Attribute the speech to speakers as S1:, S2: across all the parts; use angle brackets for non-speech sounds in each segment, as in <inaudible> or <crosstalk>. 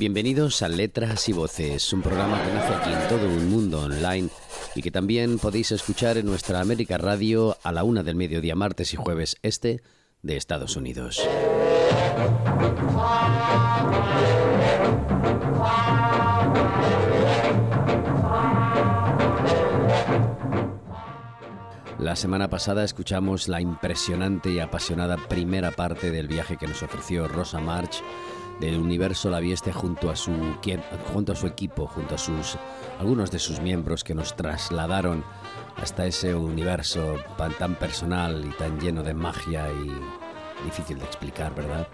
S1: Bienvenidos a Letras y Voces, un programa que nace aquí en todo un mundo online y que también podéis escuchar en nuestra América Radio a la una del mediodía martes y jueves este de Estados Unidos. La semana pasada escuchamos la impresionante y apasionada primera parte del viaje que nos ofreció Rosa March del universo La Vieste junto a su junto a su equipo, junto a sus algunos de sus miembros que nos trasladaron hasta ese universo tan personal y tan lleno de magia y difícil de explicar, ¿verdad?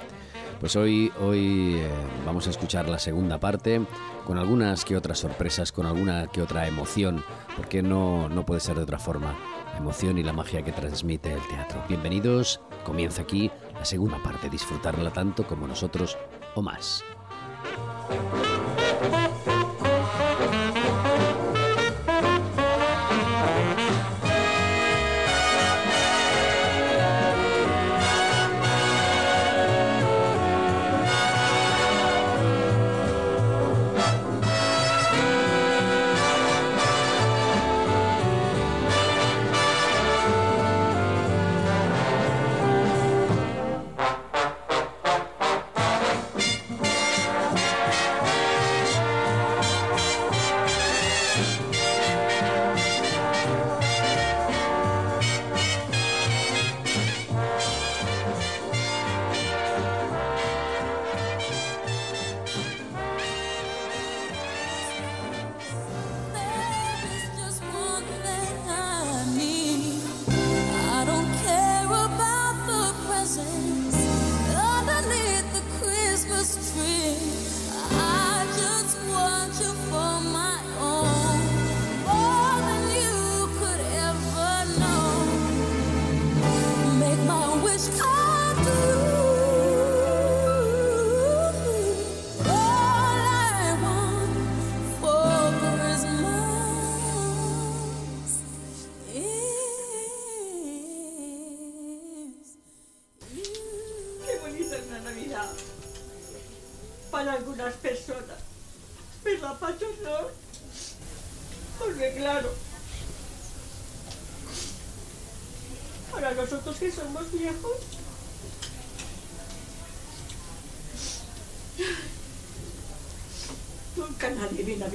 S1: Pues hoy, hoy eh, vamos a escuchar la segunda parte con algunas que otras sorpresas, con alguna que otra emoción, porque no, no puede ser de otra forma emoción y la magia que transmite el teatro. Bienvenidos, comienza aquí la segunda parte, disfrutarla tanto como nosotros o más.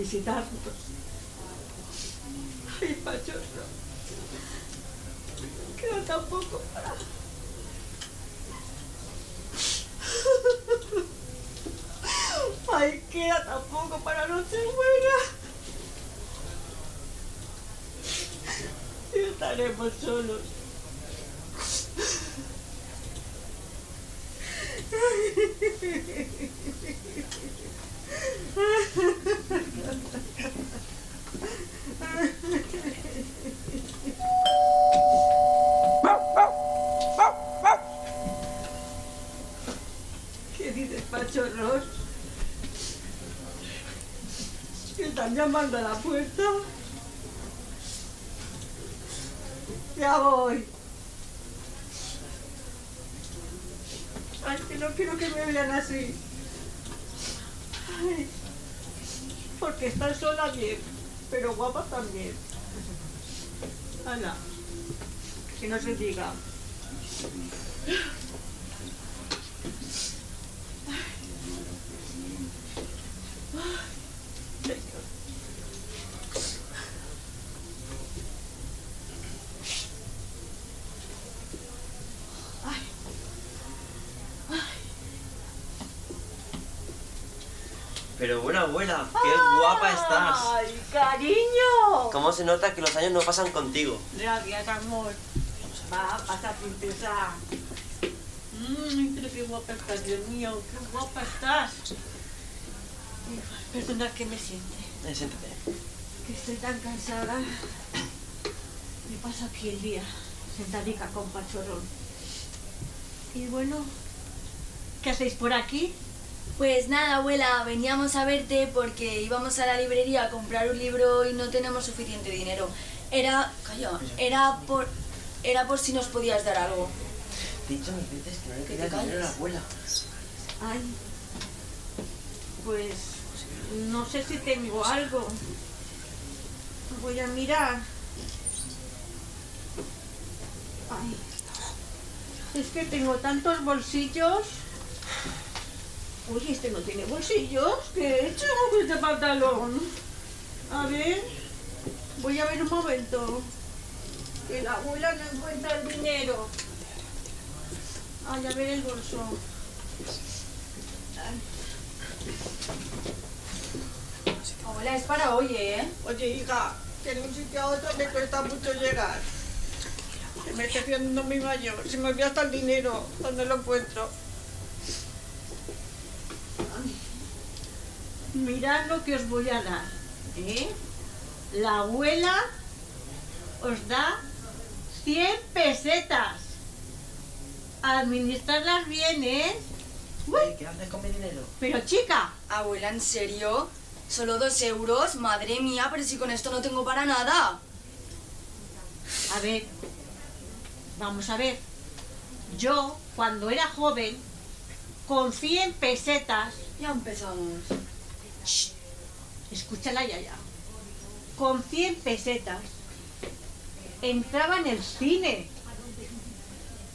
S2: Visitarnos. Ay, Pachoso, queda tan poco para... Ay, queda tan poco para Nochebuena. Y estaremos solos. <laughs> ¿Qué dices, pachorros? ¿Están llamando a la puerta? Ya voy. Ay, que no quiero que me vean así. Porque estar sola bien, pero guapa también. Ana, que no se diga.
S3: Pero bueno, abuela, qué guapa estás.
S2: ¡Ay, cariño!
S3: ¿Cómo se nota que los años no pasan contigo?
S2: Gracias, amor. Va, pasa, princesa. Mmm, pero qué guapa estás, Dios mío, qué guapa estás. Perdona que me siente,
S3: Eh, siéntate.
S2: que estoy tan cansada. Me paso aquí el día, sentadica con Pachorrón. Y bueno, ¿qué hacéis por aquí?
S4: Pues nada, abuela, veníamos a verte porque íbamos a la librería a comprar un libro y no tenemos suficiente dinero. Era, calla, era por, era por si nos podías dar algo.
S3: Te he dicho mil veces que no le
S4: te
S3: dinero a la abuela.
S2: Ay, pues no sé si tengo algo. Voy a mirar. Ay. Es que tengo tantos bolsillos. Oye, este no tiene bolsillos. ¿Qué he hecho con este pantalón? A ver. Voy a ver un momento. Que la abuela no encuentra el dinero. Ay, a ver el bolso.
S4: Abuela, es para hoy, ¿eh?
S2: Oye, hija, que de un sitio a otro me cuesta mucho llegar. Que me estoy haciendo muy mayor. Se me olvida hasta el dinero. ¿Dónde lo encuentro? Mirad lo que os voy a dar. ¿eh? La abuela os da 100 pesetas. Administrarlas bien, ¿eh? Uy,
S3: ¿Qué haces con mi dinero?
S2: pero chica,
S4: Abuela, ¿en serio? ¿Solo dos euros? Madre mía, pero si con esto no tengo para nada.
S2: A ver, vamos a ver. Yo, cuando era joven, con 100 pesetas,
S4: Ya empezamos.
S2: Escúchala ya ya, con 100 pesetas, entraba en el cine.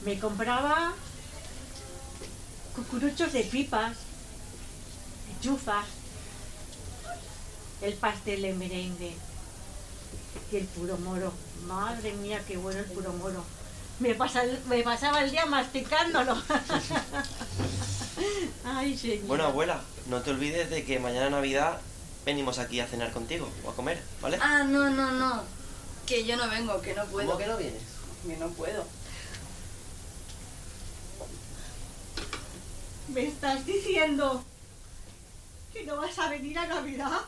S2: Me compraba cucuruchos de pipas, chufas, el pastel de merengue y el puro moro. Madre mía, qué bueno el puro moro. Me, pasaba el día masticándolo. <laughs> <laughs> Ay, señor.
S3: Bueno, abuela, no te olvides de que mañana Navidad venimos aquí a cenar contigo o a comer, ¿vale?
S4: Ah, no, no, no. Que yo no vengo, que no puedo.
S3: ¿Cómo que no vienes?
S4: Que no puedo.
S2: ¿Me estás diciendo que no vas a venir a Navidad?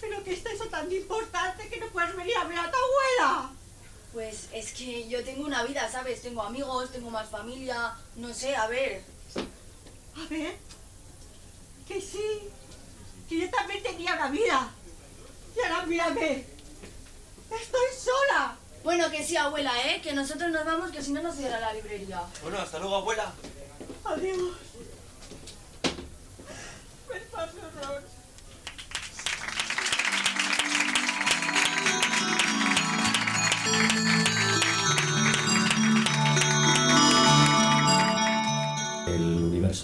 S2: Pero que es eso tan importante que no puedes venir a ver a tu abuela.
S4: Pues es que yo tengo una vida, ¿sabes? Tengo amigos, tengo más familia, no sé, a ver.
S2: A ver, que sí, que yo también tenía una vida. Y ahora mírame, estoy sola.
S4: Bueno, que sí, abuela, ¿eh? Que nosotros nos vamos, que si no nos cierra la librería.
S3: Bueno, hasta luego, abuela.
S2: Adiós. Me paso horror.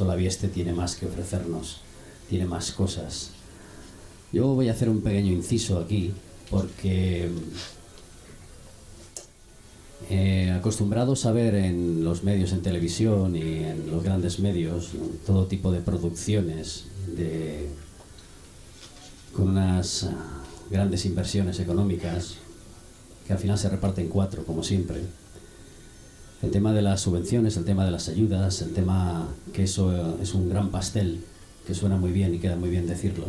S1: Universo Lavieste tiene más que ofrecernos, tiene más cosas. Yo voy a hacer un pequeño inciso aquí, porque eh, acostumbrados a ver en los medios en televisión y en los grandes medios todo tipo de producciones de, con unas ah, grandes inversiones económicas que al final se reparten cuatro, como siempre. El tema de las subvenciones, el tema de las ayudas, el tema que eso eh, es un gran pastel, que suena muy bien y queda muy bien decirlo.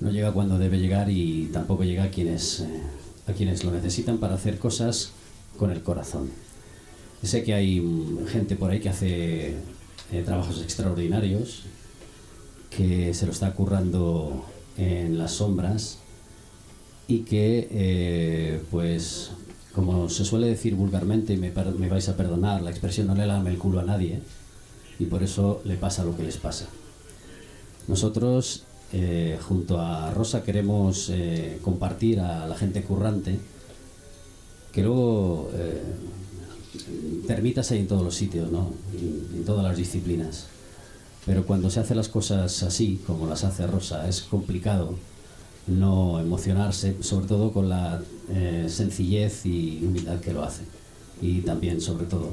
S1: No llega cuando debe llegar y tampoco llega a quienes, eh, a quienes lo necesitan para hacer cosas con el corazón. Sé que hay mm, gente por ahí que hace eh, trabajos extraordinarios, que se lo está currando en las sombras y que, pues, como se suele decir vulgarmente, y me, vais a perdonar, la expresión no le lame el culo a nadie y por eso le pasa lo que les pasa. Nosotros, eh, junto a Rosa, queremos eh, compartir a la gente currante que luego eh, termitas hay en todos los sitios, ¿no? En todas las disciplinas. Pero cuando se hacen las cosas así, como las hace Rosa, es complicado no emocionarse, sobre todo con la eh, sencillez y humildad que lo hace. Y también, sobre todo,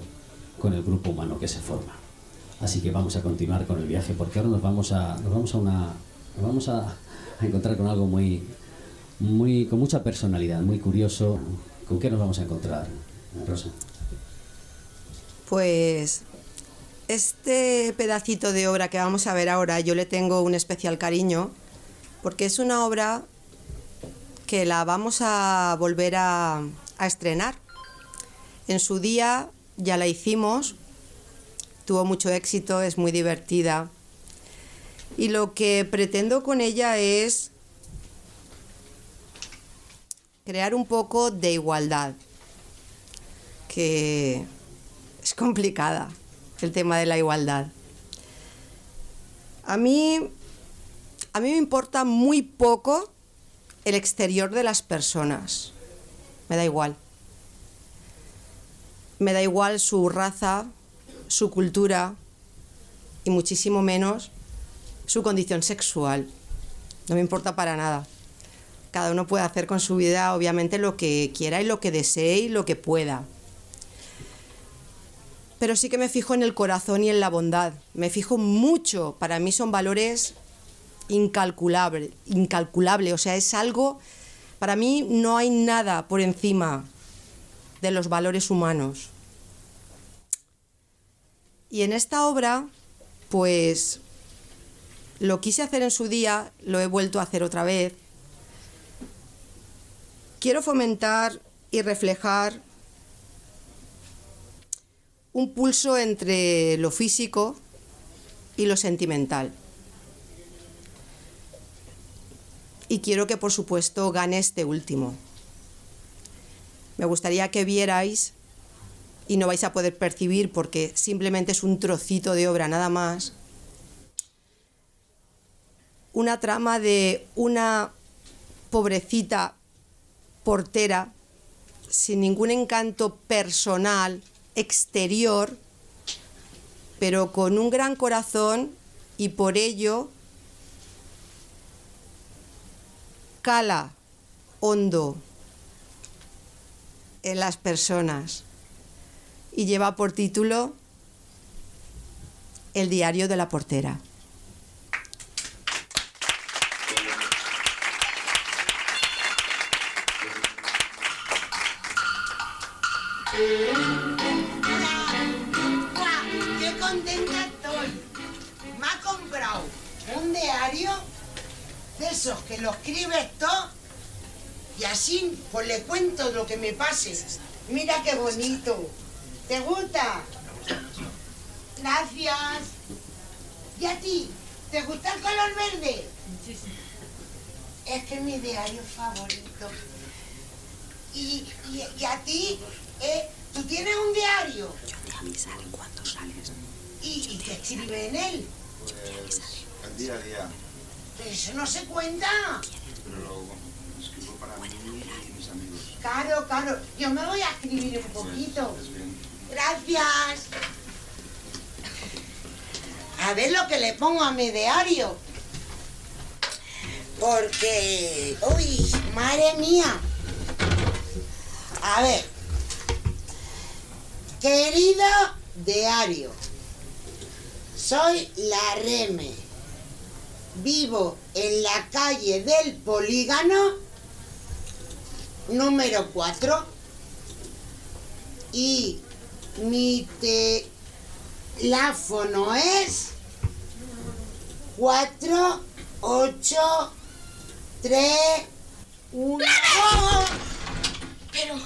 S1: con el grupo humano que se forma. Así que vamos a continuar con el viaje, porque ahora nos vamos a, nos vamos a, una, nos vamos a, encontrar con algo muy, muy, con mucha personalidad, muy curioso. ¿Con qué nos vamos a encontrar, Rosa?
S5: Pues este pedacito de obra que vamos a ver ahora yo le tengo un especial cariño porque es una obra que la vamos a volver a, estrenar. En su día ya la hicimos, tuvo mucho éxito, es muy divertida. Y lo que pretendo con ella es crear un poco de igualdad, que es complicada el tema de la igualdad. A mí, a mí me importa muy poco el exterior de las personas. Me da igual. Me da igual su raza, su cultura y muchísimo menos su condición sexual. No me importa para nada. Cada uno puede hacer con su vida, obviamente, lo que quiera y lo que desee y lo que pueda. Pero sí que me fijo en el corazón y en la bondad. Me fijo mucho. Para mí son valores incalculables. Incalculable. O sea, es algo. Para mí no hay nada por encima de los valores humanos. Y en esta obra, pues lo quise hacer en su día, lo he vuelto a hacer otra vez. Quiero fomentar y reflejar un pulso entre lo físico y lo sentimental. Y quiero que por supuesto gane este último. Me gustaría que vierais, y no vais a poder percibir porque simplemente es un trocito de obra nada más, una trama de una pobrecita portera sin ningún encanto personal, exterior, pero con un gran corazón y por ello cala hondo en las personas y lleva por título El diario de la portera.
S6: Pues le cuento lo que me pase. Mira qué bonito. ¿Te gusta? Gracias. ¿Y a ti? ¿Te gusta el color verde? Es que es mi diario favorito. ¿Y, y, y a ti? Eh, ¿Tú tienes un diario? Yo te avisaré cuando sales. ¿Y, y qué escribe en él?
S7: El día a día.
S6: Pero eso no se cuenta.
S7: Pero lo escribo para mí.
S6: Claro, claro. Yo me voy a escribir un poquito. Gracias. A ver lo que le pongo a mi diario. Porque... Uy, madre mía. A ver. Querido diario. Soy la Reme. Vivo en la calle del Polígono número 4 y mi teléfono es 4, 8, 3, 1.
S8: Pero,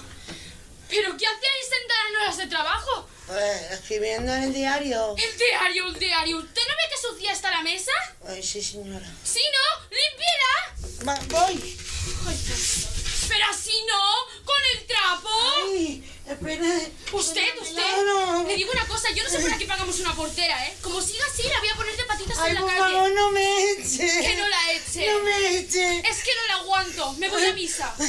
S8: pero ¿qué hacíais sentadas en horas de trabajo?
S6: Eh, escribiendo en el diario.
S8: El diario, el diario. ¿Usted no ve que sucia está la mesa?
S6: Ay, sí, señora.
S8: Si no, limpiela.
S6: Va, voy.
S8: Ay, pero así no, con el trapo.
S6: Ay, espera.
S8: Usted, usted. Le digo una cosa, yo no sé para qué pagamos una portera, ¿eh? Como siga así, la voy a poner de patitas
S6: Ay,
S8: en la
S6: por
S8: calle.
S6: favor, no me eche.
S8: Que no la eche.
S6: No me eche.
S8: Es que no la aguanto. Me voy a misa. <laughs>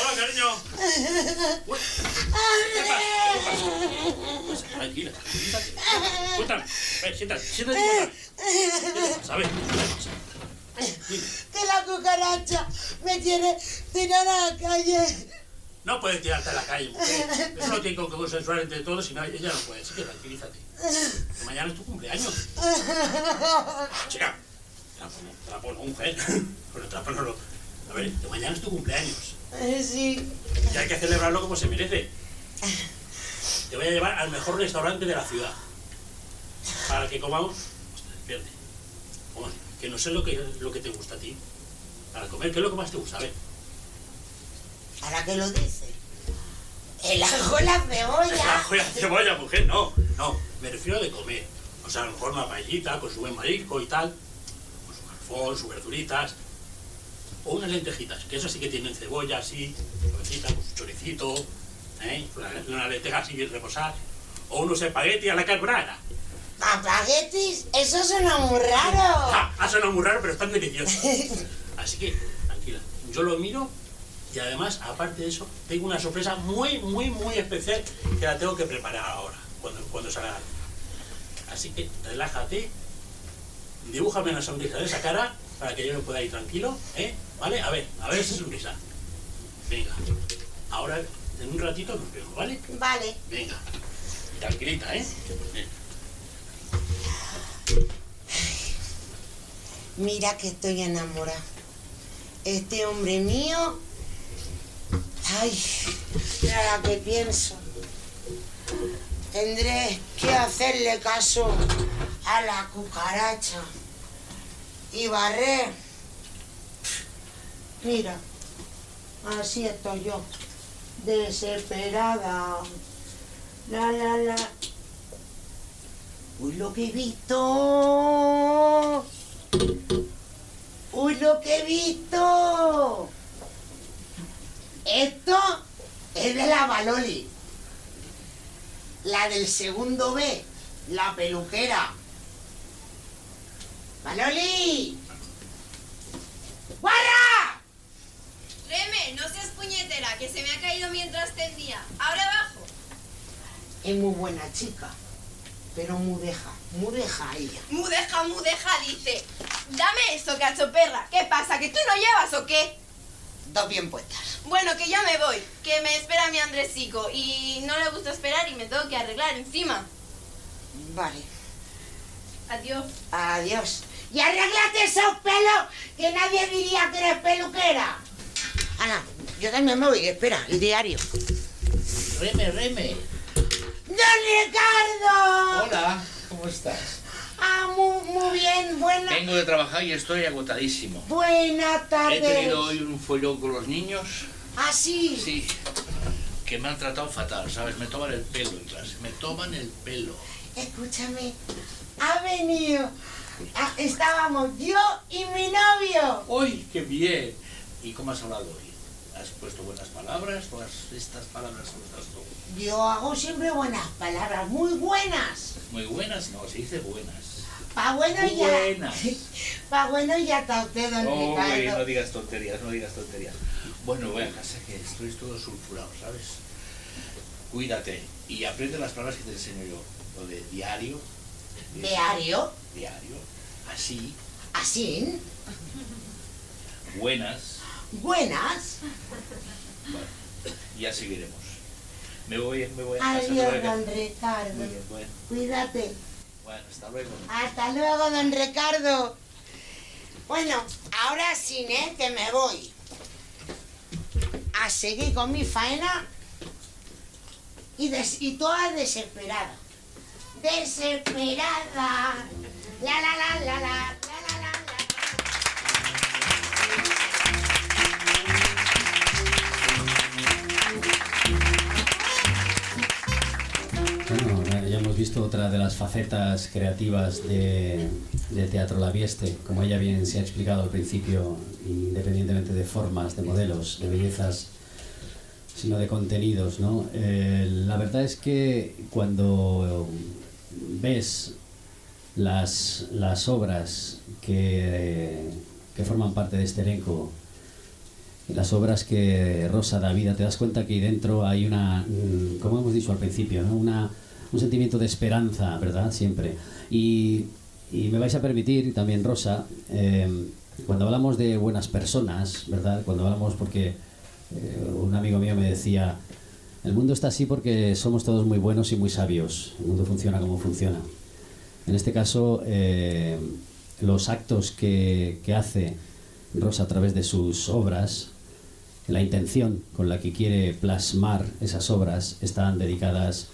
S9: Hola, cariño. Uy, ¿Qué pasa? ¿Qué pasa? Pues, tranquila. Cuéntame. Ven, siéntate, siéntate y cuéntame. ¿Qué te pasa? A ver, ¿qué te.
S6: Que la cucaracha me tiene tirada a la calle.
S9: No puedes tirarte a la calle, mujer. Eso lo tiene que consensuar entre todos y no, ella no puede. Así que tranquilízate. Que mañana es tu cumpleaños. Chica, no, mujer. Con el trapo no lo... A ver, que mañana es tu cumpleaños.
S6: Eh, Sí.
S9: Y hay que celebrarlo como se merece. Te voy a llevar al mejor restaurante de la ciudad. Para que comamos. Hostia, despierte. Que no sé lo que, lo que te gusta a ti. Para comer, ¿qué es lo que más te gusta? A ver.
S6: ¿Para qué lo dice? El ajo, la
S9: La
S6: cebolla.
S9: joya cebolla, mujer, no. No, me refiero de comer. O sea, a lo mejor una paellita con su buen marisco y tal. Con su garfón, sus verduritas. O unas lentejitas, que eso sí que tienen cebolla así, suavecita, con su chorizo blanquito, ¿eh? una lenteja sin reposar, o unos espaguetis a la carbonara.
S6: ¿Espaguetis? Eso suena muy raro.
S9: Ah, ha sonado muy raro, pero están deliciosos. <laughs> Así que, tranquila, yo lo miro y además, aparte de eso, tengo una sorpresa muy, muy, muy especial que la tengo que preparar ahora, cuando, cuando salga. Así que, relájate, dibújame una sonrisa de esa cara para que yo me pueda ir tranquilo, ¿eh? ¿Vale? A ver, a ver esa sonrisa. Venga, ahora en un ratito nos vemos, ¿vale?
S6: Vale.
S9: Venga, tranquilita, ¿eh?
S6: Mira que estoy enamorada. Este hombre mío. Ay, mira la que pienso. Tendré que hacerle caso a la cucaracha y barrer. Mira, así estoy yo, desesperada. La, la, la. Uy, lo que he visto. Uy, lo que he visto. Esto es de la Baloli. La del segundo B, la peluquera. ¡Baloli! ¡Guarra!
S10: Reme, no seas puñetera, que se me ha caído mientras tendía. Ahora abajo.
S6: Es muy buena chica, pero mudeja, mudeja ella.
S10: Mudeja, mudeja, dice. Dame eso, cacho perra. ¿Qué pasa? ¿Que tú no llevas o qué?
S6: Dos bien puestas.
S10: Bueno, que ya me voy. Que me espera mi Andresico. Y no le gusta esperar y me tengo que arreglar encima.
S6: Vale,
S10: Adiós.
S6: adiós. Y arréglate esos pelos que nadie diría que eres peluquera. Ana, yo también me voy, espera, el diario.
S11: Reme, Reme.
S6: ¡Don Ricardo!
S11: Hola, ¿cómo estás?
S6: Ah, muy, muy bien, buena,
S11: Vengo de trabajar y estoy agotadísimo.
S6: buena tarde.
S11: He tenido hoy un follón con los niños.
S6: ¿Ah, sí?
S11: Sí. Que me han tratado fatal, ¿sabes? Me toman el pelo en clase. Me toman el pelo.
S6: Escúchame, ha venido. Ah, estábamos yo y mi novio.
S11: ¡Uy, qué bien! ¿Y cómo has hablado hoy? ¿Has puesto buenas palabras o has estas palabras usas tú?
S6: Yo hago siempre buenas palabras, muy buenas.
S11: Muy buenas, no, se dice buenas.
S6: Pa' bueno ya.
S11: Buenas. <laughs>
S6: Pa' bueno ya está usted, don
S11: Uy, no digas tonterías, no digas tonterías. Bueno, voy a casa que estoy todo sulfurado, ¿sabes? Cuídate y aprende las palabras que te enseño yo. Lo de diario.
S6: ¿Diario?
S11: Diario. Así.
S6: ¿Así?
S11: Buenas.
S6: Buenas.
S11: Bueno, ya seguiremos. Me voy, me voy
S6: Adiós, don Ricardo.
S11: Muy bien, bueno.
S6: Cuídate.
S11: Bueno, hasta luego.
S6: Hasta luego, don Ricardo. Bueno, ahora sí, ¿eh? Que me voy. A seguir con mi faena y, des- y toda desesperada. Desesperada. La la la la la. la, la, la.
S1: Bueno, ya hemos visto otra de las facetas creativas de, de Teatro La Vieste, como ella bien se ha explicado al principio, independientemente de formas, de modelos, de bellezas, sino de contenidos, ¿no? Eh, la verdad es que cuando ves las, las obras que, que forman parte de este elenco, las obras que Rosa da vida, te das cuenta que ahí dentro hay una, mm, como hemos dicho al principio, una, un sentimiento de esperanza, ¿verdad? Siempre. Y, y me vais a permitir, también Rosa, eh, cuando hablamos de buenas personas, ¿verdad? Cuando hablamos, porque eh, un amigo mío me decía, el mundo está así porque somos todos muy buenos y muy sabios, el mundo funciona como funciona. En este caso, eh, los actos que, hace Rosa a través de sus obras, la intención con la que quiere plasmar esas obras están dedicadas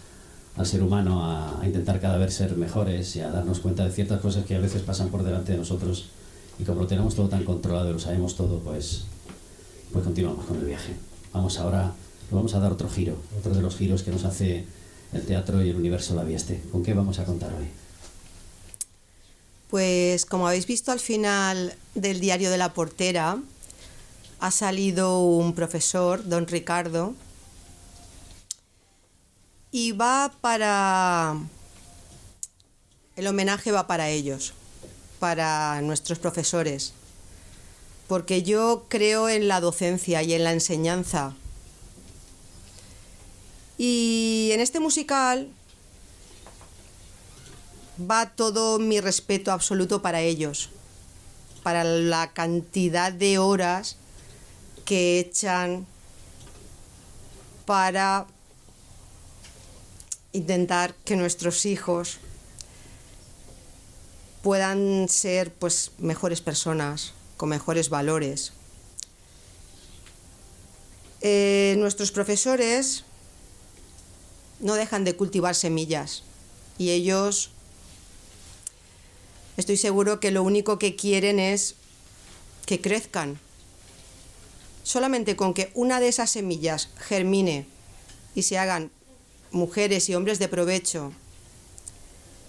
S1: al ser humano a, intentar cada vez ser mejores y a darnos cuenta de ciertas cosas que a veces pasan por delante de nosotros y como lo tenemos todo tan controlado y lo sabemos todo, pues, pues continuamos con el viaje. Vamos ahora, vamos a dar otro giro, otro de los giros que nos hace el teatro y el universo La Vieste. ¿Con qué vamos a contar hoy?
S5: Pues como habéis visto al final del diario de la portera, ha salido un profesor, don Ricardo, Y va para... El homenaje va para ellos, para nuestros profesores, porque yo creo en la docencia y en la enseñanza. Y en este musical va todo mi respeto absoluto para ellos, para la cantidad de horas que echan para intentar que nuestros hijos puedan ser pues mejores personas, con mejores valores. Eh, nuestros profesores no dejan de cultivar semillas y ellos estoy seguro que lo único que quieren es que crezcan. Solamente con que una de esas semillas germine y se hagan mujeres y hombres de provecho,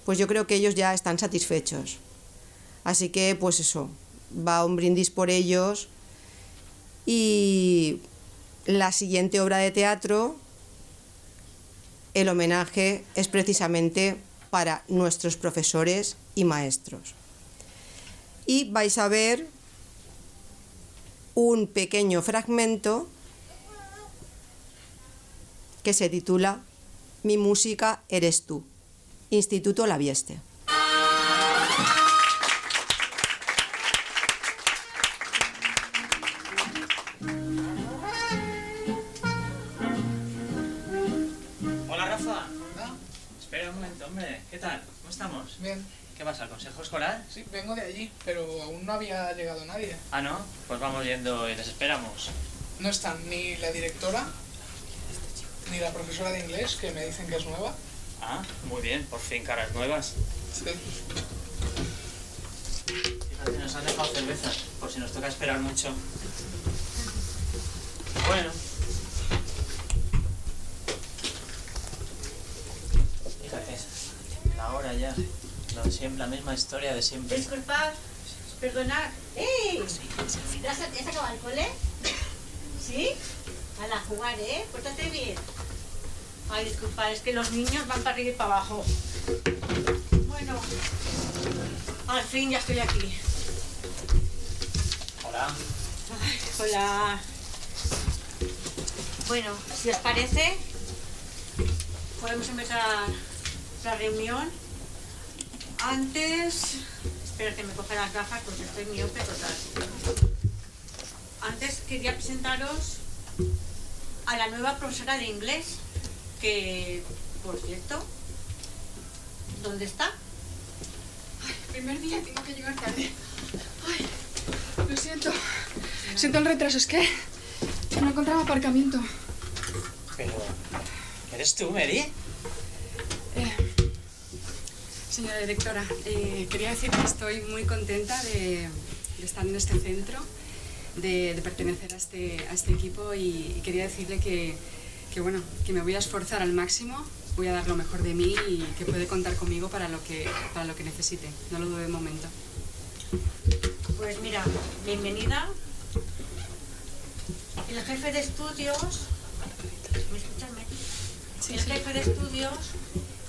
S5: pues yo creo que ellos ya están satisfechos. Así que, pues eso, va un brindis por ellos y la siguiente obra de teatro, el homenaje es precisamente para nuestros profesores y maestros. Y vais a ver un pequeño fragmento que se titula Mi música eres tú, Instituto La Vieste.
S12: Hola Rafa. Espera un momento, hombre. ¿Qué tal? ¿Cómo estamos?
S13: Bien.
S12: ¿Qué pasa? ¿Al consejo escolar?
S13: Sí, vengo de allí, pero aún no había llegado nadie.
S12: Ah, ¿no? Pues vamos yendo y les esperamos.
S13: No están ni la directora, ni la profesora de inglés, que me dicen que es nueva.
S12: Ah, muy bien. Por fin caras nuevas.
S13: Sí.
S12: Fíjate, nos han dejado cerveza, por si nos toca esperar mucho. Bueno. Fíjate, la hora ya. Siempre, la misma historia de siempre.
S2: Disculpad, perdonad. ¡Eh! ¿Ya has, has acabado el cole? ¿Sí? A la jugar, ¿eh? Pórtate bien. Ay, disculpad, es que los niños van para arriba y para abajo. Bueno, al fin ya estoy aquí.
S12: Hola.
S2: Ay, hola. Bueno, si os parece, podemos empezar la reunión. Antes, espero que me coja las gafas porque estoy miope total. Antes quería presentaros a la nueva profesora de inglés, que, por cierto, ¿dónde está?
S14: Primer día tengo que llegar tarde. Ay, lo siento. Siento el retraso, es que no encontraba aparcamiento.
S12: Pero... ¿Eres tú, Mary?
S14: Señora directora, eh, quería decir que estoy muy contenta de, de estar en este centro, de, de pertenecer a este, a este equipo y, y quería decirle que, que, bueno, que me voy a esforzar al máximo, voy a dar lo mejor de mí y que puede contar conmigo para lo que, para lo que necesite. No lo dude de momento.
S2: Pues mira, bienvenida. El jefe de estudios, ¿me escuchas, Mary?
S14: Sí,
S2: el
S14: sí.
S2: jefe de estudios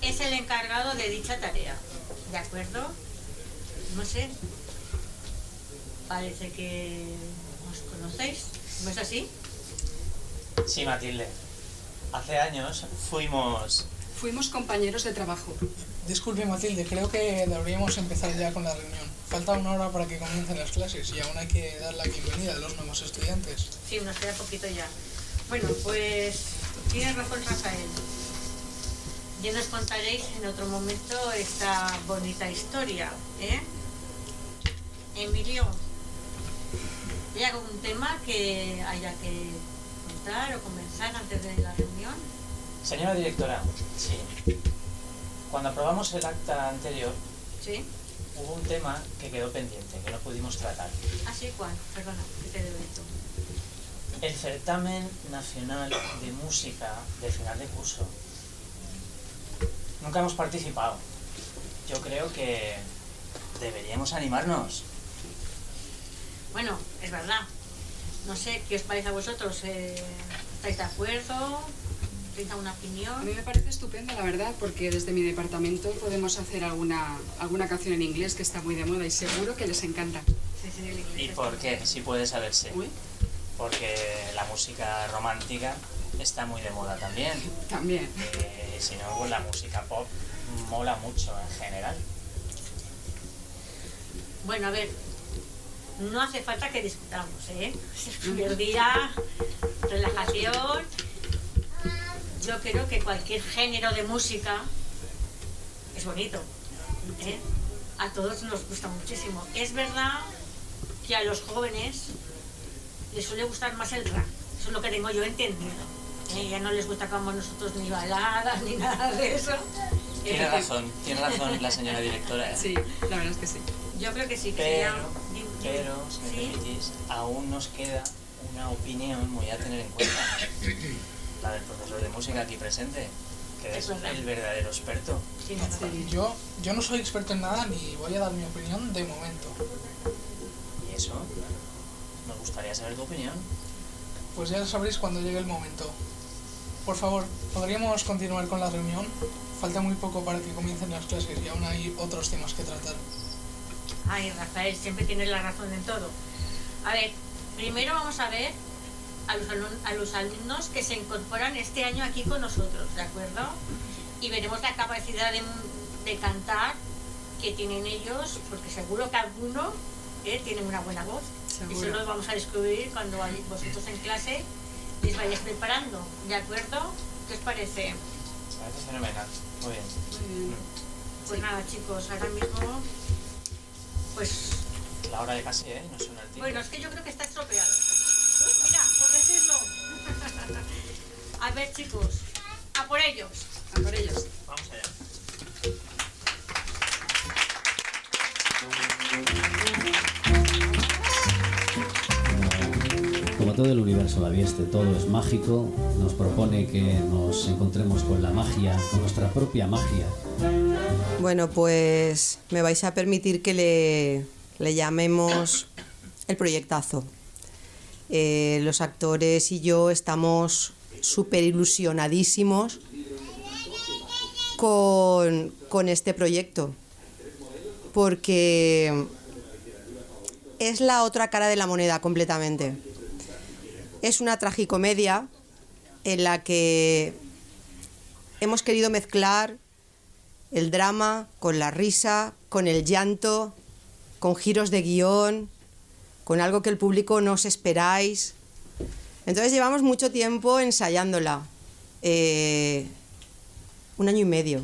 S2: es el encargado de dicha tarea, ¿de acuerdo? No sé, parece que os conocéis, ¿no es así?
S12: Sí, Matilde. Hace años fuimos...
S14: Fuimos compañeros de trabajo.
S13: Disculpe, Matilde, creo que deberíamos empezar ya con la reunión. Falta una hora para que comiencen las clases y aún hay que dar la bienvenida a los nuevos estudiantes.
S2: Sí, nos queda poquito ya. Bueno, pues tienes razón Rafael. Ya nos contaréis en otro momento esta bonita historia, ¿eh? Emilio, ¿hay algún tema que haya que contar o comenzar antes de la reunión?
S12: Señora directora, sí. Cuando aprobamos el acta anterior,
S2: ¿Sí?
S12: hubo un tema que quedó pendiente, que no pudimos tratar.
S2: ¿Ah, sí? ¿Cuál? Perdona, que te debo esto.
S12: El certamen nacional de música de final de curso. Nunca hemos participado. Yo creo que deberíamos animarnos.
S2: Bueno, es verdad. No sé qué os parece a vosotros. eh, ¿Estáis de acuerdo? ofrezca una opinión.
S14: A mí me parece estupendo, la verdad, porque desde mi departamento podemos hacer alguna, alguna canción en inglés que está muy de moda y seguro que les encanta.
S12: ¿Y por qué? Si puede saberse. Porque la música romántica está muy de moda también. <laughs>
S14: También.
S12: Eh, si no, pues la música pop mola mucho en general.
S2: Bueno, a ver, no hace falta que discutamos, ¿eh? <laughs> El primer día, relajación. Yo creo que cualquier género de música es bonito. ¿eh? A todos nos gusta muchísimo. Es verdad que a los jóvenes les suele gustar más el rap. Eso es lo que tengo yo entendido. ¿Eh? Ya no les gusta como nosotros ni baladas ni nada de eso.
S12: Tiene
S2: Eh,
S12: razón, tiene razón la señora directora. ¿eh?
S14: Sí, la verdad es que sí.
S2: Yo creo que sí, que
S12: Pero,
S2: sería-
S12: pero, si me
S2: Sí.
S12: permitís, aún nos queda una opinión muy a tener en cuenta. La del profesor de música aquí presente, que es el verdadero experto.
S13: Yo, yo no soy experto en nada ni voy a dar mi opinión de momento.
S12: Y eso, nos gustaría saber tu opinión.
S13: Pues ya lo sabréis cuando llegue el momento. Por favor, ¿podríamos continuar con la reunión? Falta muy poco para que comiencen las clases y aún hay otros temas que tratar.
S2: Ay, Rafael, siempre tienes la razón en todo. A ver, primero vamos a ver a los, a los alumnos que se incorporan este año aquí con nosotros, ¿de acuerdo? Y veremos la capacidad de, de cantar que tienen ellos, porque seguro que alguno eh, tiene una buena voz.
S14: Seguro.
S2: Eso lo vamos a descubrir cuando vay- vosotros en clase les vayáis preparando, ¿de acuerdo? ¿Qué os parece?
S12: Parece fenomenal. Muy bien.
S2: Pues nada, chicos, ahora mismo, pues
S12: La hora de casi, ¿eh? No suena el tiempo.
S2: Bueno, es que yo creo que está estropeado. Mira, por decirlo. <laughs> A ver, chicos, a por ellos.
S14: A por ellos.
S12: Vamos allá.
S1: Todo el universo la vieste, todo es mágico, nos propone que nos encontremos con la magia, con nuestra propia magia.
S5: Bueno, pues me vais a permitir que le, le llamemos el proyectazo. Eh, los actores y yo estamos súper ilusionadísimos con, con este proyecto, porque es la otra cara de la moneda completamente. Es una tragicomedia en la que hemos querido mezclar el drama con la risa, con el llanto, con giros de guion, con algo que el público no os esperáis. Entonces llevamos mucho tiempo ensayándola, eh, un año y medio.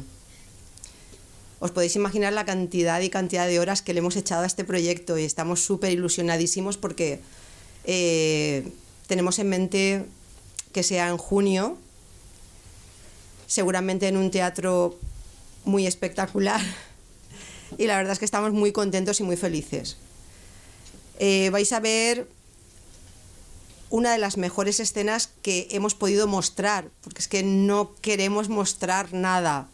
S5: Os podéis imaginar la cantidad y cantidad de horas que le hemos echado a este proyecto y estamos súper ilusionadísimos porque eh, tenemos en mente que sea en junio, seguramente en un teatro muy espectacular <laughs> y la verdad es que estamos muy contentos y muy felices. Eh, vais a ver una de las mejores escenas que hemos podido mostrar, porque es que no queremos mostrar nada.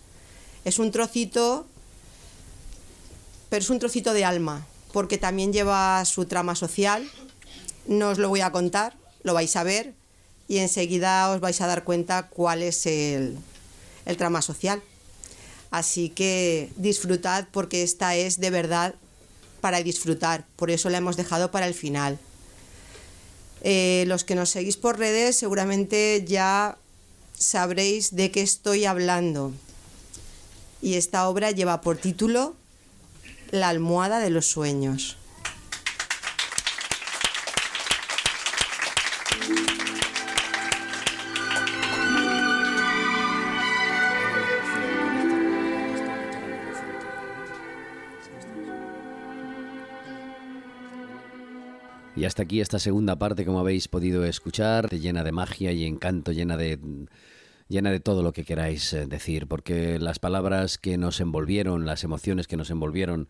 S5: Es un trocito, pero es un trocito de alma, porque también lleva su trama social. No os lo voy a contar, lo vais a ver y enseguida os vais a dar cuenta cuál es el, el trama social. Así que disfrutad porque esta es de verdad para disfrutar, por eso la hemos dejado para el final. Eh, los que nos seguís por redes seguramente ya sabréis de qué estoy hablando. Y esta obra lleva por título La almohada de los sueños.
S1: Y hasta aquí esta segunda parte, como habéis podido escuchar, llena de magia y encanto, llena de llena de todo lo que queráis eh, decir, porque las palabras que nos envolvieron, las emociones que nos envolvieron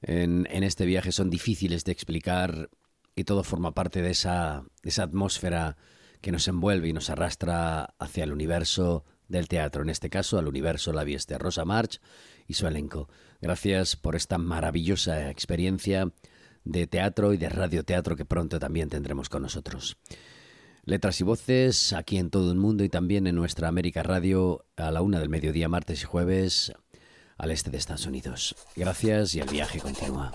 S1: en, en este viaje son difíciles de explicar y todo forma parte de esa, de esa atmósfera que nos envuelve y nos arrastra hacia el universo del teatro, en este caso al universo La Vieste, Rosa March y su elenco. Gracias por esta maravillosa experiencia de teatro y de radioteatro que pronto también tendremos con nosotros. Letras y voces aquí en todo el mundo y también en nuestra América Radio a la una del mediodía, martes y jueves, al este de Estados Unidos. Gracias y el viaje continúa.